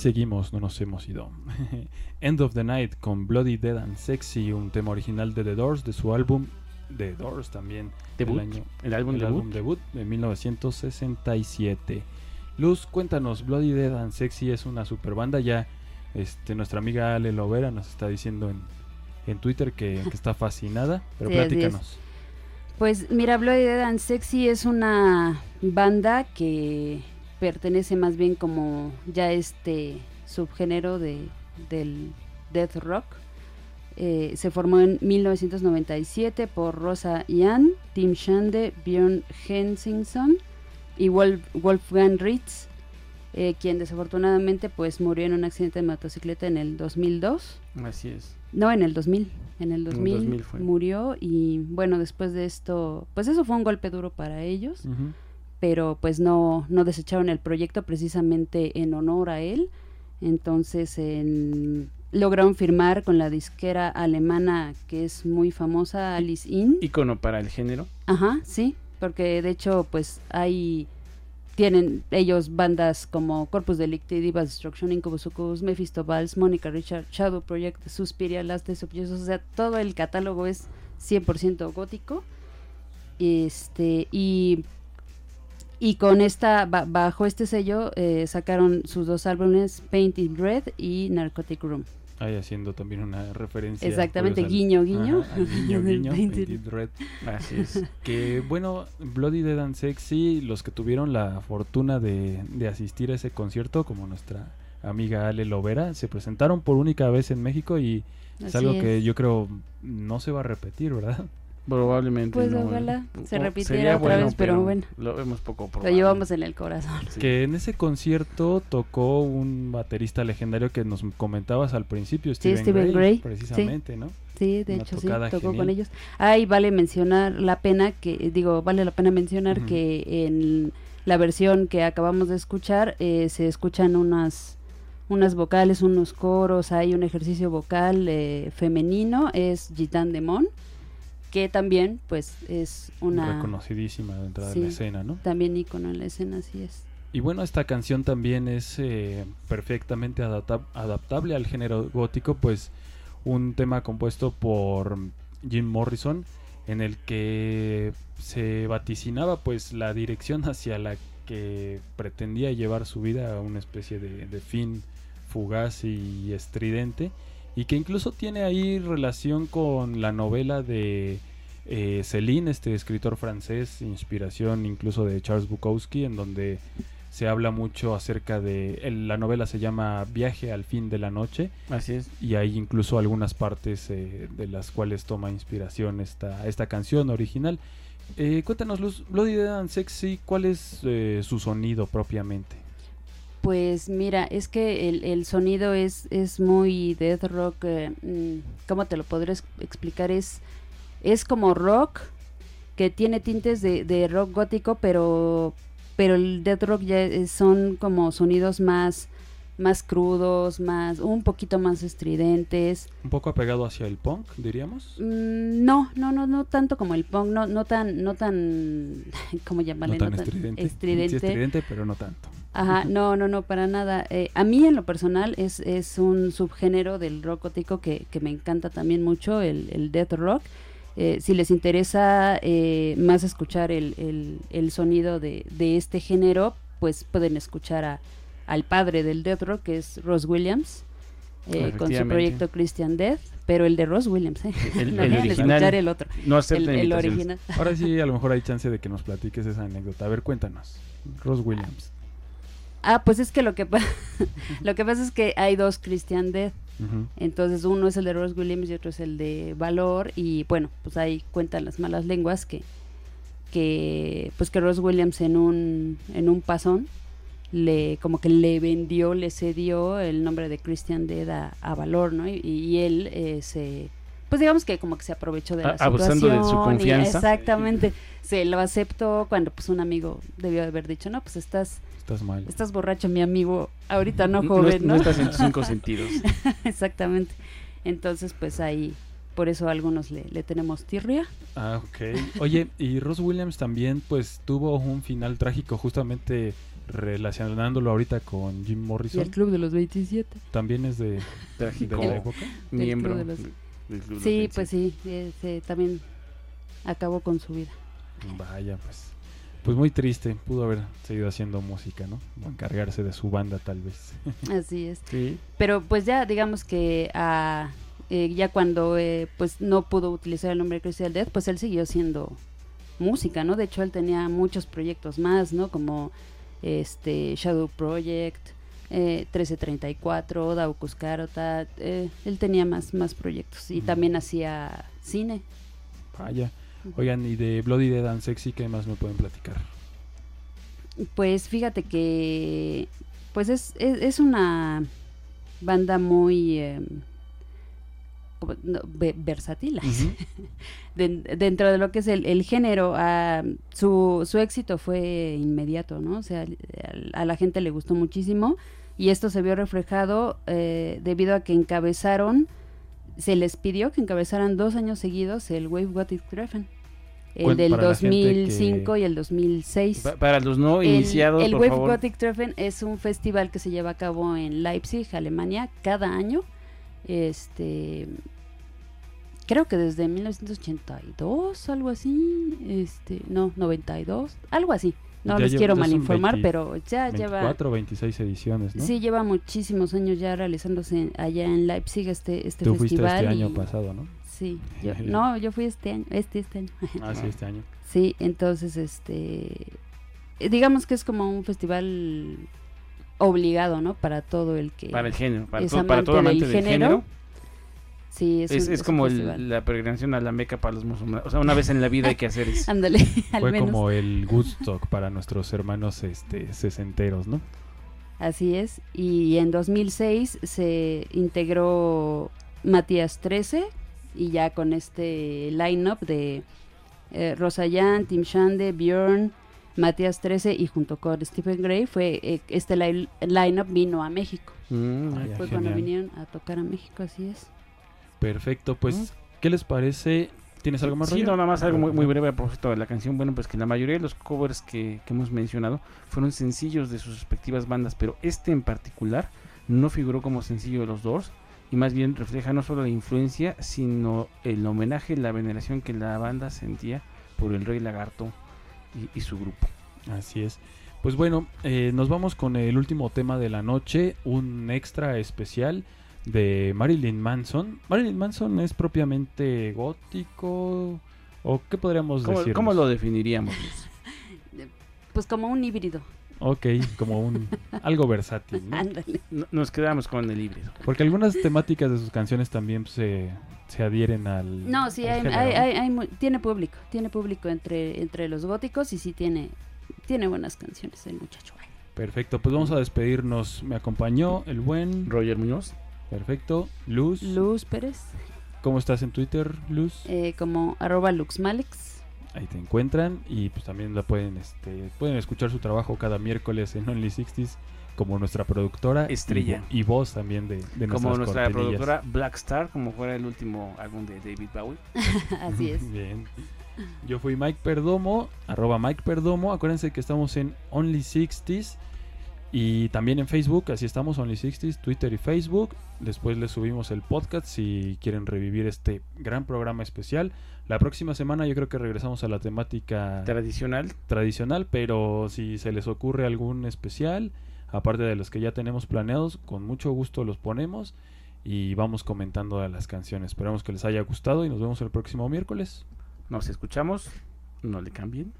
Speaker 2: Seguimos, no nos hemos ido. End of the Night con Bloody Dead and Sexy, un tema original de The Doors, de su álbum The Doors también. del
Speaker 3: Debut,
Speaker 2: año-
Speaker 3: el álbum
Speaker 2: el
Speaker 3: debut.
Speaker 2: álbum debut de 1967. Luz, cuéntanos, Bloody Dead and Sexy es una super banda. Ya este, nuestra amiga Ale Lovera nos está diciendo en, en Twitter que, que está fascinada, pero
Speaker 4: Sí,
Speaker 2: platícanos.
Speaker 4: Pues mira, Bloody Dead and Sexy es una banda que pertenece más bien como ya este subgénero de, del death rock. Eh, se formó en 1997 por Rosa Ian, Tim Shande, Björn Hensingson y Wolf- Wolfgang Ritz, eh, quien desafortunadamente pues murió en un accidente de motocicleta en el 2002.
Speaker 3: Así es.
Speaker 4: No, en el 2000. En el 2000,
Speaker 3: 2000 fue.
Speaker 4: murió y bueno, después de esto, pues eso fue un golpe duro para ellos,
Speaker 2: Ujú.
Speaker 4: Pero pues no, no desecharon el proyecto precisamente en honor a él. Entonces en- lograron firmar con la disquera alemana que es muy famosa, Alice In.
Speaker 3: Ícono para el género.
Speaker 4: Ajá, sí, porque de hecho pues hay tienen ellos bandas como Corpus Delicti, Divas Destruction, Incubus Succubus, Mephisto Vals, Monica Richard, Shadow Project, Suspiria, Last Days of Jesus, o sea, todo el catálogo es 100% gótico. Este, y y con esta ba- bajo este sello eh, sacaron sus dos álbumes Painted Red y Narcotic Room.
Speaker 2: Ahí haciendo también una referencia.
Speaker 4: Exactamente, guiño, guiño.
Speaker 2: Ajá, guiño, guiño,
Speaker 4: Painted
Speaker 2: Painted Red.
Speaker 3: Así es.
Speaker 2: Que bueno, Bloody Dead and Sexy, los que tuvieron la fortuna de, de asistir a ese concierto, como nuestra amiga Ale Lovera, se presentaron por única vez en México y es
Speaker 4: Así
Speaker 2: algo
Speaker 4: es.
Speaker 2: que yo creo no se va a repetir, ¿verdad?
Speaker 3: Probablemente
Speaker 4: Pues
Speaker 3: no,
Speaker 4: ojalá
Speaker 3: ¿eh?
Speaker 4: se repitiera otra vez, pero bueno.
Speaker 3: Lo vemos poco
Speaker 4: Lo
Speaker 3: probable.
Speaker 4: llevamos en el corazón.
Speaker 3: Sí.
Speaker 2: Que en ese concierto tocó un baterista legendario que nos comentabas al principio, Steven,
Speaker 4: Steven
Speaker 2: Gray,
Speaker 4: Gray, sí.
Speaker 2: precisamente, ¿no?
Speaker 4: Sí, de
Speaker 2: Una
Speaker 4: hecho sí, tocó
Speaker 2: genial.
Speaker 4: con ellos. Ahí vale mencionar la pena que, digo, vale la pena mencionar que en la versión que acabamos de escuchar eh, se escuchan unas unas vocales, unos coros, hay un ejercicio vocal eh, femenino, es Gitan Demon, que también pues es una
Speaker 2: Reconocidísima dentro de
Speaker 4: Sí.
Speaker 2: la escena, ¿no?
Speaker 4: también icono en la escena, así es.
Speaker 2: Y bueno, esta canción también es eh, perfectamente adapta- adaptable al género gótico, pues un tema compuesto por Jim Morrison en el que se vaticinaba pues la dirección hacia la que pretendía llevar su vida a una especie de, de fin fugaz y estridente y que incluso tiene ahí relación con la novela de eh, Céline, este escritor francés, inspiración incluso de Charles Bukowski, en donde se habla mucho acerca de el- la novela se llama Viaje al fin de la noche
Speaker 3: Así es.
Speaker 2: y hay incluso algunas partes eh, de las cuales toma inspiración esta, esta canción original. Eh, cuéntanos, Luz, Bloody Dead and Sexy, ¿cuál es eh, su sonido propiamente?
Speaker 4: Pues mira, es que el, el sonido es, es muy death rock, eh, mm, ¿cómo te lo podré ex- explicar? Es, es como rock que tiene tintes de, de rock gótico, pero, pero el death rock ya es- son como sonidos más, más crudos, más, un poquito más estridentes.
Speaker 2: Un poco apegado hacia el punk, diríamos.
Speaker 4: Mm, No, no, no, no tanto como el punk, no, no tan, no tan, ¿cómo llamarle?
Speaker 2: no tan estridente.
Speaker 4: estridente.
Speaker 2: Sí, estridente, pero no tanto.
Speaker 4: Ajá, no, no, no, para nada. Eh, a mí en lo personal es, es un subgénero del rock gótico que, que me encanta también mucho, el, el death rock. Eh, si les interesa eh, más escuchar el, el, el sonido de, de este género, pues pueden escuchar a, al padre del death rock, que es Ross Williams, eh, con su proyecto Christian Death, pero el de Ross Williams, ¿eh?
Speaker 3: El,
Speaker 4: no
Speaker 3: el original.
Speaker 4: el otro,
Speaker 3: No
Speaker 4: el,
Speaker 3: acepta
Speaker 4: el
Speaker 3: invitaciones.
Speaker 4: original.
Speaker 2: Ahora sí, a lo mejor hay chance de que nos platiques esa anécdota. A ver, cuéntanos. Ross Williams.
Speaker 4: Ah, pues es que lo que, lo que pasa es que hay dos Christian Death. Entonces uno es el de Ross Williams y otro es el de Valor y bueno, pues ahí cuentan las malas lenguas que que pues que Ross Williams en un en un pasón le como que le vendió, le cedió el nombre de Christian Dead a, a Valor, ¿no? Y, y él eh, se pues digamos que como que se aprovechó de la
Speaker 3: A- abusando de su
Speaker 4: situación y-
Speaker 3: confianza.
Speaker 4: exactamente. Se lo aceptó cuando pues un amigo debió de haber dicho, "No, pues estás
Speaker 2: Estás mal.
Speaker 4: estás borracho, mi amigo, ahorita no
Speaker 3: No,
Speaker 4: joven,
Speaker 3: no
Speaker 4: ¿no?"
Speaker 3: estás en tus cinco sentidos.
Speaker 4: Exactamente. Entonces, pues ahí, por eso a algunos le, le tenemos tirria.
Speaker 2: Ah, ok. Oye, y Ross Williams también, pues, tuvo un final trágico justamente relacionándolo ahorita con Jim
Speaker 4: Y
Speaker 2: Morrison,
Speaker 4: el Club de los 27.
Speaker 2: también es de, de
Speaker 3: Trágico
Speaker 2: la época.
Speaker 3: miembro
Speaker 4: Club de los-
Speaker 3: del- del Club de
Speaker 4: Sí,
Speaker 3: los
Speaker 4: pues sí, ese también acabó con su vida.
Speaker 2: Vaya, pues. Pues muy triste, pudo haber seguido haciendo música, ¿no? O encargarse de su banda tal vez.
Speaker 4: Así es.
Speaker 3: Sí.
Speaker 4: Pero pues ya digamos que ah, eh, ya cuando eh, pues no pudo utilizar el nombre de Crystal Death, pues él siguió haciendo música, ¿no? De hecho él tenía muchos proyectos más, ¿no? Como este Shadow Project, eh, 1334, Daucus Carota, eh, él tenía más, más proyectos y también hacía cine.
Speaker 2: Vaya. Oigan, y de Bloody Dead and Sexy, ¿qué más me pueden platicar?
Speaker 4: Pues fíjate que pues es, es, es una banda muy eh, no, dentro de lo que es el, el género ah, su, su éxito fue inmediato no o sea a la gente le gustó muchísimo y esto se vio reflejado eh, debido a que encabezaron se les pidió que encabezaran dos años seguidos el Wave Got It Treffen el del
Speaker 2: para la gente que-
Speaker 4: 2005 y el 2006
Speaker 3: Pa- Para los no
Speaker 4: el,
Speaker 3: iniciados,
Speaker 4: el
Speaker 3: por
Speaker 4: Wave
Speaker 3: favor.
Speaker 4: Gothic Treffen es un festival que se lleva a cabo en Leipzig, Alemania, cada año. Este creo que desde 1982, algo así, este, no, 92, algo así. No
Speaker 2: Ya
Speaker 4: les
Speaker 2: lleva-
Speaker 4: quiero malinformar,
Speaker 2: 20
Speaker 4: pero ya lleva
Speaker 2: 24 o 26 ediciones, ¿no?
Speaker 4: Sí, lleva muchísimos años ya realizándose allá en Leipzig este este
Speaker 2: Tú fuiste
Speaker 4: festival
Speaker 2: este año pasado, ¿no?
Speaker 4: Sí, yo, no, yo fui este año, este este año.
Speaker 2: Ah, sí, este año.
Speaker 4: Sí, entonces, este, digamos que es como un festival obligado, ¿no? Para todo el que...
Speaker 3: Para el género, para,
Speaker 4: es
Speaker 3: todo, para todo
Speaker 4: amante
Speaker 3: amante
Speaker 4: del
Speaker 3: del
Speaker 4: género,
Speaker 3: género.
Speaker 4: sí, es,
Speaker 3: Es,
Speaker 4: un-
Speaker 3: es como el- la peregrinación a la Meca para los musulmanes. O sea, una vez en la vida hay que hacer eso.
Speaker 4: Ándale, al
Speaker 2: Fue
Speaker 4: menos.
Speaker 2: como el Woodstock para nuestros hermanos este sesenteros, ¿no?
Speaker 4: Así es. Y en 2006 se integró Matías 13 y ya con este line-up de eh, Rosayan, Tim Shande, Bjorn, Matías 13 y junto con Stephen Gray fue eh, este li- line-up vino a México.
Speaker 3: Mm,
Speaker 2: Ah, ya,
Speaker 4: Fue cuando vinieron a tocar a México, así es.
Speaker 2: Perfecto, pues, ¿qué les parece? ¿Tienes algo más,
Speaker 3: Sí, no, nada más algo muy, muy breve a propósito de la canción. Bueno, pues que la mayoría de los covers que, que hemos mencionado fueron sencillos de sus respectivas bandas, pero este en particular no figuró como sencillo de los Doors y más bien refleja no solo la influencia, sino el homenaje, la veneración que la banda sentía por el Rey Lagarto y, y su grupo.
Speaker 2: Así es. Pues bueno, eh, nos vamos con el último tema de la noche, un extra especial de Marilyn Manson. Marilyn Manson es propiamente gótico o qué podríamos
Speaker 3: ¿Cómo,
Speaker 2: decir?
Speaker 3: cómo lo definiríamos?
Speaker 4: Pues como un híbrido.
Speaker 2: Ok, como un algo versátil, ¿no?
Speaker 3: Nos quedamos con el híbrido.
Speaker 2: Porque algunas temáticas de sus canciones también se, se adhieren al
Speaker 4: No, sí,
Speaker 2: al
Speaker 4: hay, hay- hay- hay mu- tiene público. Tiene público entre, entre los góticos y sí tiene, tiene buenas canciones el muchacho.
Speaker 2: Perfecto, pues vamos a despedirnos. Me acompañó el buen
Speaker 3: Roger Muñoz.
Speaker 2: Perfecto, Luz.
Speaker 4: Luz Pérez,
Speaker 2: ¿Cómo estás en Twitter, Luz?
Speaker 4: eh, como arroba luxmalex.
Speaker 2: Ahí te encuentran y pues también la pueden este pueden escuchar su trabajo cada miércoles en Only 60s como nuestra productora y
Speaker 3: Estrella.
Speaker 2: vo- y, voz también de, de
Speaker 3: Como nuestra productora Black Star, como fuera el último álbum de David Bowie.
Speaker 4: Así es.
Speaker 2: Bien. Yo fui Mike Perdomo, arroba Mike Perdomo. Acuérdense que estamos en Only 60s y también en Facebook. Así estamos, Only 60s, Twitter y Facebook. Después les subimos el podcast si quieren revivir este gran programa especial. La próxima semana yo creo que regresamos a la temática
Speaker 3: Tradicional.
Speaker 2: tradicional, pero si se les ocurre algún especial, aparte de los que ya tenemos planeados, con mucho gusto los ponemos y vamos comentando de las canciones. Esperamos que les haya gustado y nos vemos el próximo miércoles.
Speaker 3: Nos escuchamos. No le cambien.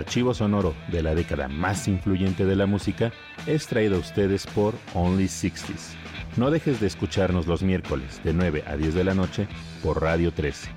Speaker 1: Archivo sonoro de la década más influyente de la música es traído a ustedes por Only 60s. No dejes de escucharnos los miércoles de 9 a 10 de la noche por Radio 13.